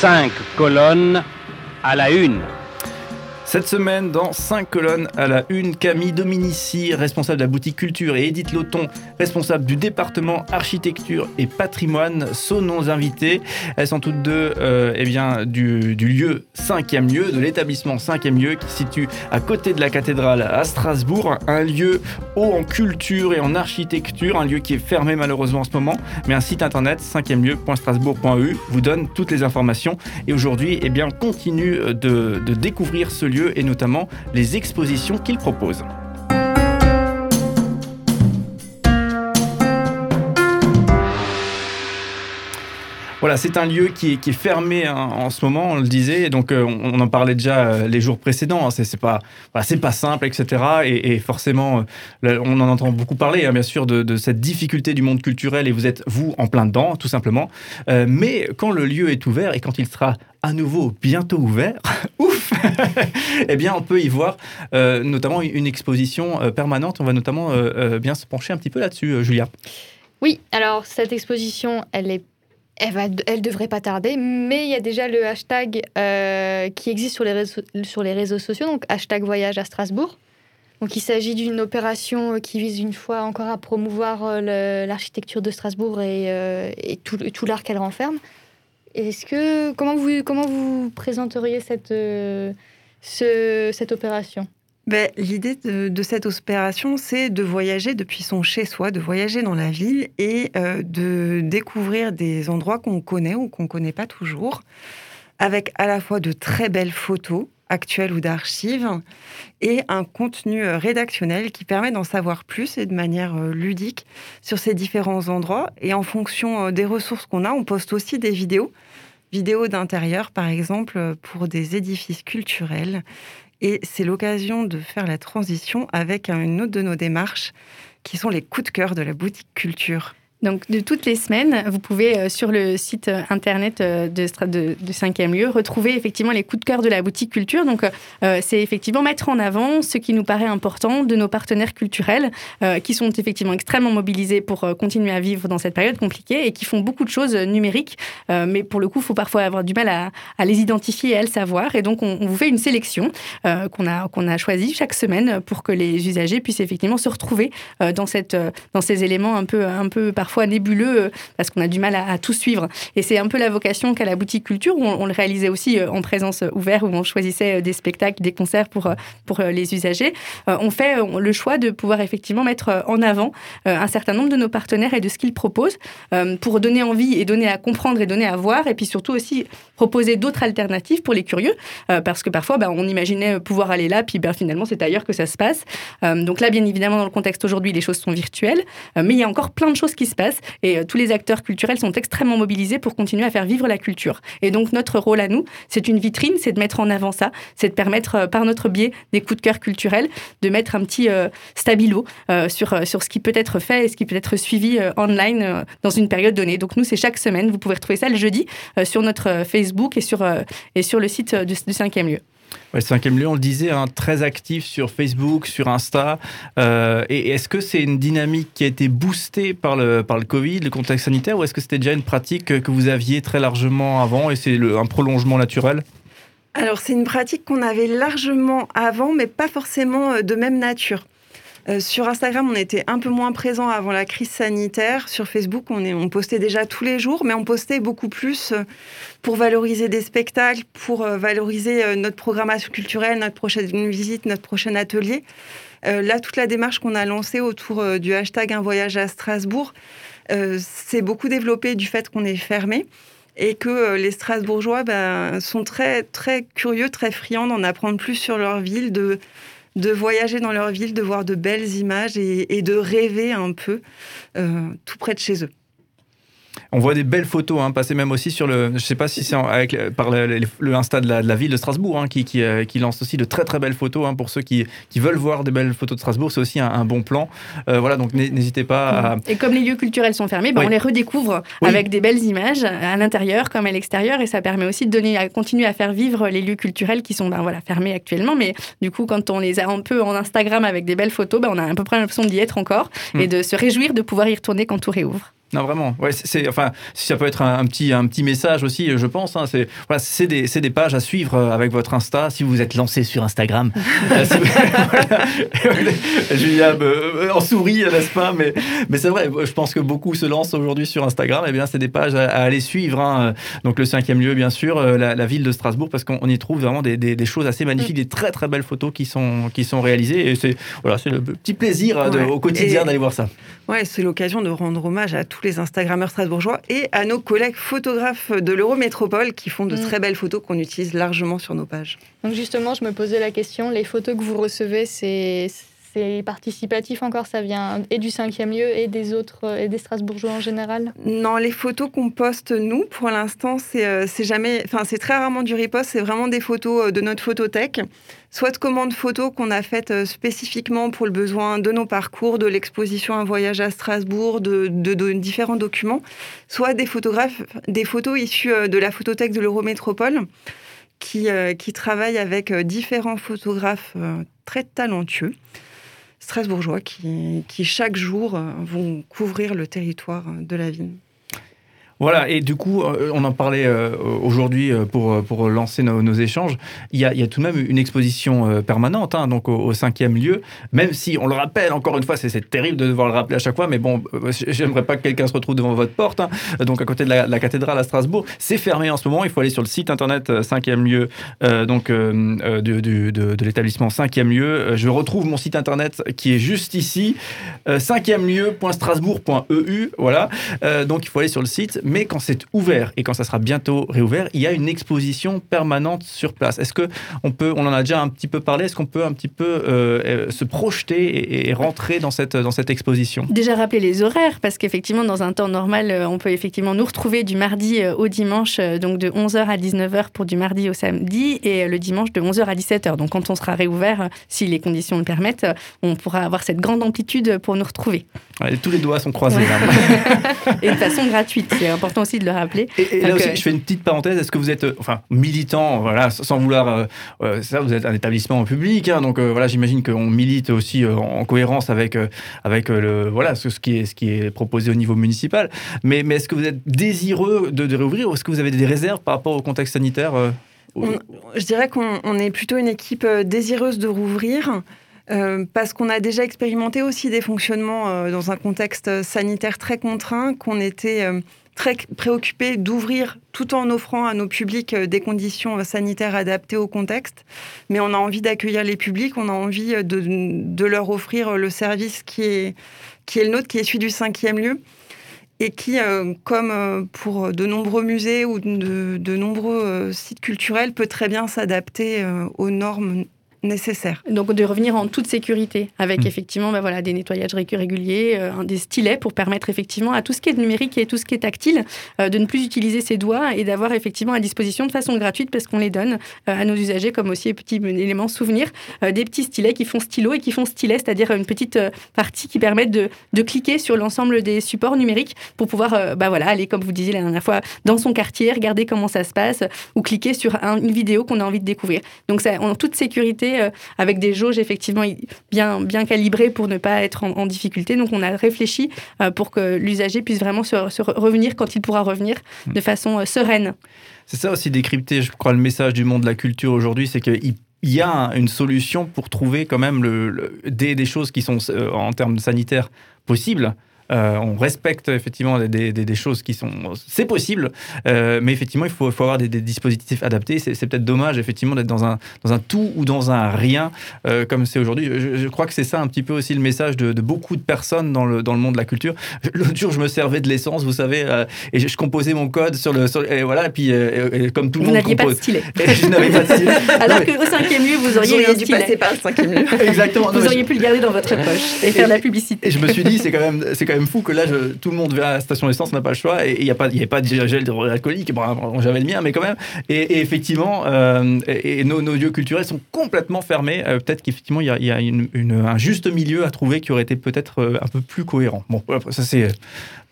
5 colonnes à la une. Cette semaine, dans 5 colonnes à la une, Camille Dominici, responsable de la boutique culture, et Edith Loton, responsable du département architecture et patrimoine, sont nos invités. Elles sont toutes deux euh, eh bien, du, lieu 5e lieu, de l'établissement 5e lieu qui se situe à côté de la cathédrale à Strasbourg, un lieu haut en culture et en architecture, un lieu qui est fermé malheureusement en ce moment, mais un site internet 5e lieu.strasbourg.eu vous donne toutes les informations. Et aujourd'hui eh bien, continue de découvrir ce lieu et notamment les expositions qu'il propose. Voilà, c'est un lieu qui est, fermé hein, en ce moment, on le disait, donc euh, on, en parlait déjà euh, les jours précédents. Hein, c'est pas, pas simple, etc. Et, forcément, euh, on en entend beaucoup parler, hein, bien sûr, de, cette difficulté du monde culturel. Et vous êtes vous en plein dedans, tout simplement. Mais quand le lieu est ouvert et quand il sera à nouveau bientôt ouvert, ouf, eh bien, on peut y voir euh, notamment une exposition euh, permanente. On va notamment euh, bien se pencher un petit peu là-dessus, Julia. Oui, alors cette exposition, elle est elle, va, elle devrait pas tarder, mais il y a déjà le hashtag qui existe sur les, réseaux, sur les réseaux sociaux, donc hashtag voyage à Strasbourg. Donc il s'agit d'une opération qui vise une fois encore à promouvoir l'architecture de Strasbourg et, tout l'art qu'elle renferme. Est-ce que comment vous comment vous présenteriez cette euh, ce, cette opération? Ben, L'idée de, cette opération, c'est de voyager depuis son chez-soi, de voyager dans la ville et euh, de découvrir des endroits qu'on connaît ou qu'on ne connaît pas toujours, avec à la fois de très belles photos actuelles ou d'archives et un contenu rédactionnel qui permet d'en savoir plus et de manière ludique sur ces différents endroits. Et en fonction des ressources qu'on a, on poste aussi des vidéos, vidéos d'intérieur par exemple pour des édifices culturels et c'est l'occasion de faire la transition avec une autre de nos démarches, qui sont les coups de cœur de la boutique culture. Donc, de toutes les semaines, vous pouvez, euh, sur le site euh, internet euh, de, de, de 5e lieu, retrouver effectivement les coups de cœur de la boutique culture. Donc, c'est effectivement mettre en avant ce qui nous paraît important de nos partenaires culturels, qui sont effectivement extrêmement mobilisés pour continuer à vivre dans cette période compliquée et qui font beaucoup de choses numériques. mais pour le coup, il faut parfois avoir du mal à, les identifier et à le savoir. Et donc, on, on vous fait une sélection qu'on a, qu'on a choisie chaque semaine pour que les usagers puissent effectivement se retrouver dans, cette, dans ces éléments un peu, un peu parfois parfois nébuleux parce qu'on a du mal à, tout suivre. Et c'est un peu la vocation qu'a la boutique culture, où on, le réalisait aussi en présence ouverte, où on choisissait des spectacles, des concerts pour, pour les usagers. On fait le choix de pouvoir effectivement mettre en avant un certain nombre de nos partenaires et de ce qu'ils proposent pour donner envie et donner à comprendre et donner à voir, et puis surtout aussi proposer d'autres alternatives pour les curieux, parce que parfois ben, on imaginait pouvoir aller là, puis ben, finalement c'est ailleurs que ça se passe. Donc là, bien évidemment, dans le contexte aujourd'hui, les choses sont virtuelles, mais il y a encore plein de choses qui se et euh, tous les acteurs culturels sont extrêmement mobilisés pour continuer à faire vivre la culture. Et donc notre rôle à nous, c'est une vitrine, c'est de mettre en avant ça, c'est de permettre euh, par notre biais des coups de cœur culturels de mettre un petit euh, stabilo sur, sur ce qui peut être fait et ce qui peut être suivi online dans une période donnée. Donc nous, c'est chaque semaine, vous pouvez retrouver ça le jeudi sur notre Facebook et sur, et sur le site du cinquième lieu. Ouais, cinquième lieu, on le disait, hein, très actif sur Facebook, sur Insta. Euh, et est-ce que c'est une dynamique qui a été boostée par le, par le Covid, le contexte sanitaire, ou est-ce que c'était déjà une pratique que vous aviez très largement avant et c'est un prolongement naturel? Alors, c'est une pratique qu'on avait largement avant, mais pas forcément de même nature. Euh, sur Instagram, on était un peu moins présent avant la crise sanitaire. Sur Facebook, on, est, on postait déjà tous les jours, mais on postait beaucoup plus euh, pour valoriser des spectacles, pour euh, valoriser notre programmation culturelle, notre prochaine visite, notre prochain atelier. Là, toute la démarche qu'on a lancée autour du hashtag Un voyage à Strasbourg, c'est beaucoup développé du fait qu'on est fermé et que les Strasbourgeois ben, sont très, très curieux, très friands d'en apprendre plus sur leur ville, de, de voyager dans leur ville, de voir de belles images et, de rêver un peu euh, tout près de chez eux. On voit des belles photos hein, passer même aussi sur le. Je sais pas si c'est avec par le, le, le Insta de la, de la, ville de Strasbourg hein, qui, qui, euh, qui, lance aussi de très très belles photos hein, pour ceux qui, qui, veulent voir des belles photos de Strasbourg. C'est aussi un, un, bon plan. Euh, voilà, donc n'hésitez pas à. Et comme les lieux culturels sont fermés, ben, oui. on les redécouvre oui. avec des belles images à l'intérieur comme à l'extérieur et ça permet aussi de donner à continuer à faire vivre les lieux culturels qui sont ben, voilà fermés actuellement. Mais du coup, quand on les a un peu en Instagram avec des belles photos, ben, on a à peu près l'impression d'y être encore mmh. et de se réjouir de pouvoir y retourner quand tout réouvre. Non, vraiment. Ouais, c'est, enfin, ça peut être un, petit, un petit message aussi, je pense. Hein, c'est, voilà, c'est des, c'est des pages à suivre euh, avec votre Insta. Si vous êtes lancé sur Instagram, euh, Julia euh, en sourit, n'est-ce pas? Mais, mais c'est vrai. Je pense que beaucoup se lancent aujourd'hui sur Instagram. Et eh bien, c'est des pages à, aller suivre. Hein. Donc, le cinquième lieu, bien sûr, la, ville de Strasbourg, parce qu'on y trouve vraiment des, des, choses assez magnifiques, mm. des très très belles photos qui sont, qui sont réalisées. Et c'est, voilà, c'est le petit plaisir au quotidien d'aller voir ça. Ouais, c'est l'occasion de rendre hommage à tous les Instagrammeurs strasbourgeois et à nos collègues photographes de l'Eurométropole qui font de mm. très belles photos qu'on utilise largement sur nos pages. Donc justement, je me posais la question, les photos que vous recevez, c'est c'est participatif encore, ça vient et du cinquième lieu et des autres et des Strasbourgeois en général Non, les photos qu'on poste nous, pour l'instant, c'est euh, jamais, enfin c'est très rarement du repost, c'est vraiment des photos euh, de notre photothèque, soit de commandes photos qu'on a faites euh, spécifiquement pour le besoin de nos parcours, de l'exposition Un voyage à Strasbourg, de, différents documents, soit des photographes, des photos issues de la photothèque de l'Eurométropole. Qui, qui travaille avec différents photographes très talentueux strasbourgeois qui, qui chaque jour euh, vont couvrir le territoire de la ville. Voilà, et du coup, euh, on en parlait euh, aujourd'hui euh, pour, pour lancer nos, échanges. Il y, a, il y, a, tout de même une exposition permanente, hein, donc au, cinquième lieu, même si on le rappelle, encore une fois, c'est terrible de devoir le rappeler à chaque fois, mais bon, j'aimerais pas que quelqu'un se retrouve devant votre porte, hein, donc à côté de la, cathédrale à Strasbourg. C'est fermé en ce moment, il faut aller sur le site internet cinquième lieu, donc de, de, de l'établissement cinquième lieu. Je retrouve mon site internet qui est juste ici, cinquième lieu.strasbourg.eu, voilà. donc il faut aller sur le site mais quand c'est ouvert et quand ça sera bientôt réouvert, il y a une exposition permanente sur place. Est-ce que on peut, on en a déjà un petit peu parlé, est-ce qu'on peut un petit peu euh, euh, se projeter et, rentrer dans cette, dans cette exposition? Déjà rappeler les horaires, parce qu'effectivement, dans un temps normal, euh, on peut effectivement nous retrouver du mardi au dimanche, donc de 11h à 19h pour du mardi au samedi, et le dimanche de 11h à 17h. Donc quand on sera réouvert, si les conditions le permettent, on pourra avoir cette grande amplitude pour nous retrouver. tous les doigts sont croisés. et de façon gratuite. C'est important aussi de le rappeler. Et, là aussi, je fais une petite parenthèse. Est-ce que vous êtes, euh, enfin, militant, voilà, sans vouloir, euh, euh, ça, vous êtes un établissement public, hein, donc voilà, j'imagine qu'on milite aussi en cohérence avec avec le, voilà, ce, qui est ce qui est proposé au niveau municipal. Mais mais est-ce que vous êtes désireux de, de réouvrir ou est-ce que vous avez des réserves par rapport au contexte sanitaire je dirais qu'on est plutôt une équipe désireuse de rouvrir. Parce qu'on a déjà expérimenté aussi des fonctionnements dans un contexte sanitaire très contraint, qu'on était très préoccupés d'ouvrir tout en offrant à nos publics euh, des conditions sanitaires adaptées au contexte. Mais on a envie d'accueillir les publics, on a envie euh, de, leur offrir le service qui est, le nôtre, qui est celui du cinquième lieu et qui, euh, comme pour de nombreux musées ou de nombreux sites culturels, peut très bien s'adapter aux normes nécessaire. Donc de revenir en toute sécurité avec mm. effectivement bah, voilà, des nettoyages réguliers, euh, des stylets pour permettre effectivement à tout ce qui est numérique et tout ce qui est tactile euh, de ne plus utiliser ses doigts et d'avoir effectivement à disposition de façon gratuite parce qu'on les donne euh, à nos usagers comme aussi petit élément souvenir des petits stylets qui font stylo et qui font stylet, c'est-à-dire une petite partie qui permet de, de cliquer sur l'ensemble des supports numériques pour pouvoir bah, voilà, aller comme vous disiez la dernière fois dans son quartier, regarder comment ça se passe ou cliquer sur une vidéo qu'on a envie de découvrir. Donc ça en toute sécurité euh, avec des jauges effectivement bien, bien calibrées pour ne pas être en, difficulté. Donc on a réfléchi euh, pour que l'usager puisse vraiment se, revenir quand il pourra revenir hmm. de façon euh, sereine. C'est ça aussi décrypter, je crois, le message du monde de la culture aujourd'hui, c'est qu'il y a une solution pour trouver quand même le, des, des, choses qui sont en termes sanitaires possibles. Euh, on respecte effectivement des, choses qui sont. C'est possible, euh, mais effectivement, il faut, avoir des, dispositifs adaptés. C'est peut-être dommage, effectivement, d'être dans un, dans un tout ou dans un rien, euh, comme c'est aujourd'hui. Je, crois que c'est ça un petit peu aussi le message de, beaucoup de personnes dans le, dans le monde de la culture. L'autre jour, je me servais de l'essence, vous savez, et je, composais mon code sur le. et voilà, et puis, comme tout le vous monde. Vous n'aviez pas de stylet. je n'avais pas de stylet. Alors qu'au cinquième lieu, vous auriez, vous dû passer par le cinquième lieu. Exactement. Vous auriez pu le garder dans votre poche et, faire de la publicité. Et je me suis dit, c'est quand même, c'est quand même fou que là, tout le monde va à la station d'essence, n'a pas le choix, et il n'y a pas, de gel alcoolique. Bon, j'avais le mien, mais quand même. Et, effectivement, euh, et, nos, lieux culturels sont complètement fermés. Euh, peut-être qu'effectivement, il y a, un juste milieu à trouver qui aurait été peut-être euh, un peu plus cohérent. Bon, ça c'est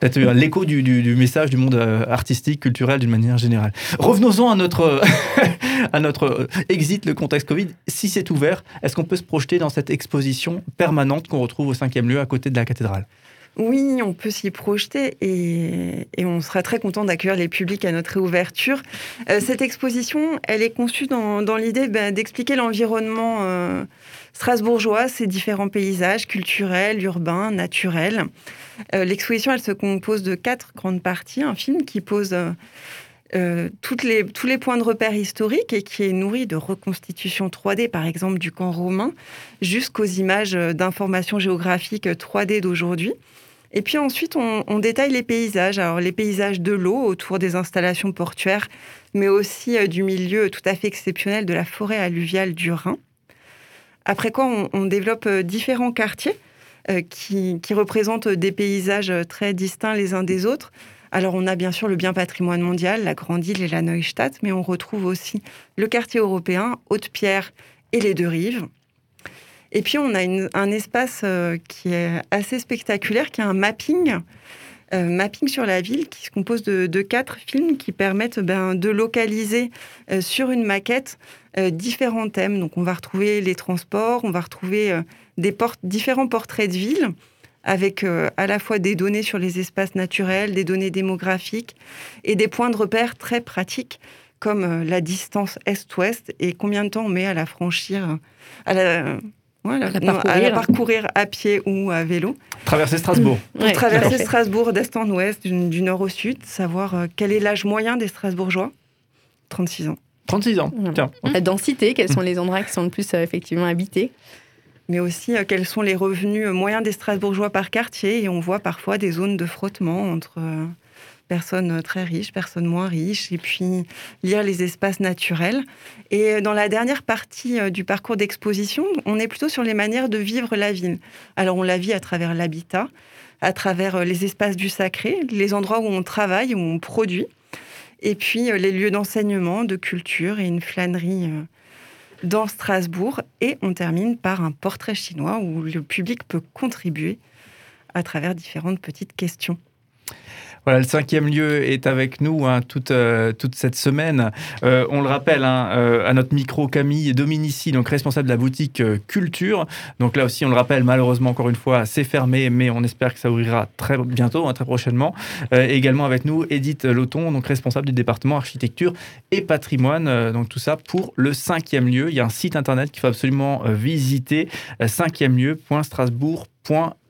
peut-être l'écho du, message du monde artistique, culturel d'une manière générale. Revenons-en à notre, à notre exit, le contexte Covid. Si c'est ouvert, est-ce qu'on peut se projeter dans cette exposition permanente qu'on retrouve au cinquième lieu à côté de la cathédrale? Oui, on peut s'y projeter et, on sera très content d'accueillir les publics à notre réouverture. Euh, cette exposition, elle est conçue dans, l'idée ben, d'expliquer l'environnement euh, strasbourgeois, ses différents paysages culturels, urbains, naturels. Euh, l'exposition, elle se compose de quatre grandes parties. Un film qui pose tous les points de repère historiques et qui est nourri de reconstitutions 3D, par exemple du camp romain, jusqu'aux images d'informations géographiques 3D d'aujourd'hui. Et puis ensuite, on, détaille les paysages. Alors, les paysages de l'eau autour des installations portuaires, mais aussi euh, du milieu tout à fait exceptionnel de la forêt alluviale du Rhin. Après quoi, on, développe euh, différents quartiers euh, qui, représentent des paysages très distincts les uns des autres. Alors, on a bien sûr le bien patrimoine mondial, la Grande Île et la Neustadt, mais on retrouve aussi le quartier européen, Haute-Pierre et les deux rives. Et puis, on a un espace euh, qui est assez spectaculaire, qui est un mapping. Euh, mapping sur la ville qui se compose de, quatre films qui permettent ben, de localiser euh, sur une maquette différents thèmes. Donc on va retrouver les transports, on va retrouver différents portraits de ville avec à la fois des données sur les espaces naturels, des données démographiques et des points de repère très pratiques comme la distance est-ouest et combien de temps on met à la franchir, voilà, à, parcourir. à pied ou à vélo. Traverser Strasbourg. Pour traverser Strasbourg d'est en ouest, du, nord au sud, savoir euh, quel est l'âge moyen des Strasbourgeois? 36 ans. 36 ans, tiens. La densité, quels sont les endroits qui sont le plus euh, effectivement habités? Mais aussi euh, quels sont les revenus moyens des Strasbourgeois par quartier? Et on voit parfois des zones de frottement entre personnes très riches, personnes moins riches, et puis lire les espaces naturels. Et dans la dernière partie euh, du parcours d'exposition, on est plutôt sur les manières de vivre la ville. Alors on la vit à travers l'habitat, à travers euh, les espaces du sacré, les endroits où on travaille, où on produit, et puis euh, les lieux d'enseignement, de culture et une flânerie dans Strasbourg. Et on termine par un portrait chinois où le public peut contribuer à travers différentes petites questions. Voilà, le cinquième lieu est avec nous hein, toute, euh, toute cette semaine. Euh, on le rappelle, hein, euh, à notre micro, Camille Dominici, donc responsable de la boutique Culture. Donc là aussi, on le rappelle, malheureusement, encore une fois, c'est fermé, mais on espère que ça ouvrira très bientôt, hein, très prochainement. également avec nous, Edith Loton, donc responsable du département architecture et patrimoine. donc tout ça pour le cinquième lieu. Il y a un site internet qu'il faut absolument visiter, cinquième lieu.strasbourg.fr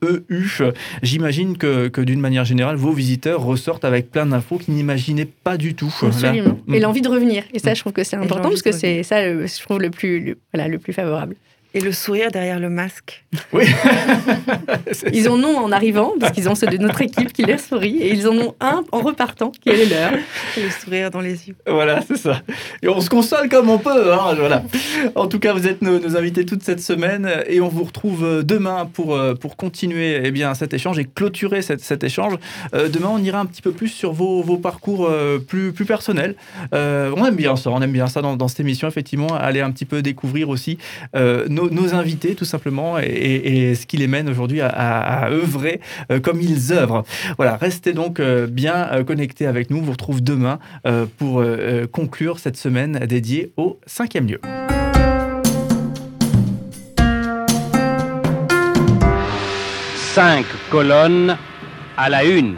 EU. J'imagine que, que d'une manière générale, vos visiteurs ressortent avec plein d'infos qu'ils n'imaginaient pas du tout. Absolument. Et l'envie de revenir. Et ça, je trouve que c'est important parce que c'est ça, je trouve, le plus, voilà, le plus favorable. Et le sourire derrière le masque. Oui. ils en ont en arrivant, parce qu'ils ont ceux de notre équipe qui leur sourit, et ils en ont un en repartant, qui est le leur. le sourire dans les yeux. Voilà, c'est ça. Et on se console comme on peut. Hein, voilà. En tout cas, vous êtes nos, invités toute cette semaine, et on vous retrouve demain pour, euh, pour continuer eh bien, cet échange et clôturer cet, cet échange. Euh, demain, on ira un petit peu plus sur vos, vos parcours euh, plus, plus personnels. on aime bien ça, on aime bien ça dans, dans, cette émission, effectivement, aller un petit peu découvrir aussi nos, invités, tout simplement, et, ce qui les mène aujourd'hui à, œuvrer euh, comme ils œuvrent. Voilà, restez donc euh, bien euh, connectés avec nous. On vous retrouve demain pour conclure cette semaine dédiée au cinquième lieu. Cinq colonnes à la une.